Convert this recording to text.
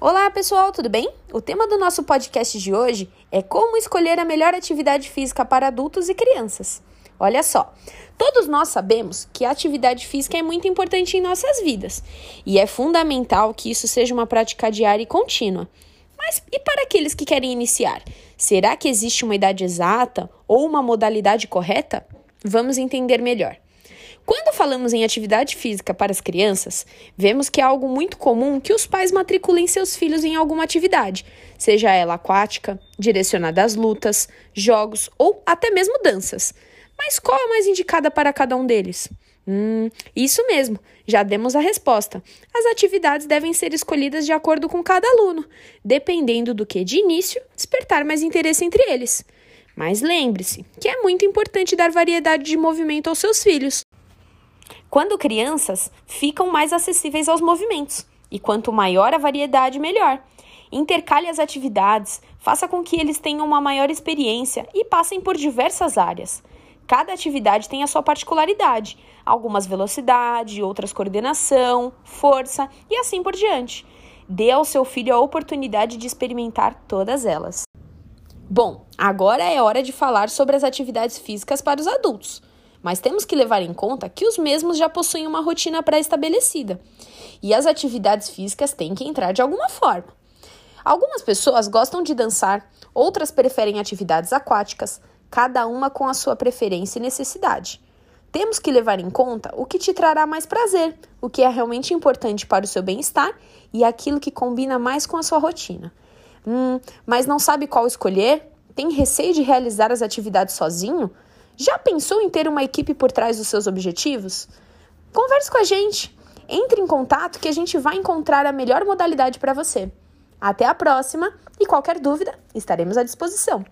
Olá, pessoal, tudo bem? O tema do nosso podcast de hoje é como escolher a melhor atividade física para adultos e crianças. Olha só, todos nós sabemos que a atividade física é muito importante em nossas vidas e é fundamental que isso seja uma prática diária e contínua. Mas e para aqueles que querem iniciar? Será que existe uma idade exata ou uma modalidade correta? Vamos entender melhor. Quando falamos em atividade física para as crianças, vemos que é algo muito comum que os pais matriculem seus filhos em alguma atividade, seja ela aquática, direcionada às lutas, jogos ou até mesmo danças. Mas qual a mais indicada para cada um deles? Hum, isso mesmo, já demos a resposta. As atividades devem ser escolhidas de acordo com cada aluno, dependendo do que de início despertar mais interesse entre eles. Mas lembre-se que é muito importante dar variedade de movimento aos seus filhos. Quando crianças, ficam mais acessíveis aos movimentos, e quanto maior a variedade, melhor. Intercale as atividades, faça com que eles tenham uma maior experiência e passem por diversas áreas. Cada atividade tem a sua particularidade, algumas velocidade, outras coordenação, força e assim por diante. Dê ao seu filho a oportunidade de experimentar todas elas. Bom, agora é hora de falar sobre as atividades físicas para os adultos mas temos que levar em conta que os mesmos já possuem uma rotina pré-estabelecida e as atividades físicas têm que entrar de alguma forma. Algumas pessoas gostam de dançar, outras preferem atividades aquáticas, cada uma com a sua preferência e necessidade. Temos que levar em conta o que te trará mais prazer, o que é realmente importante para o seu bem-estar e aquilo que combina mais com a sua rotina. Hum, mas não sabe qual escolher? Tem receio de realizar as atividades sozinho? Já pensou em ter uma equipe por trás dos seus objetivos? Converse com a gente. Entre em contato que a gente vai encontrar a melhor modalidade para você. Até a próxima e qualquer dúvida, estaremos à disposição.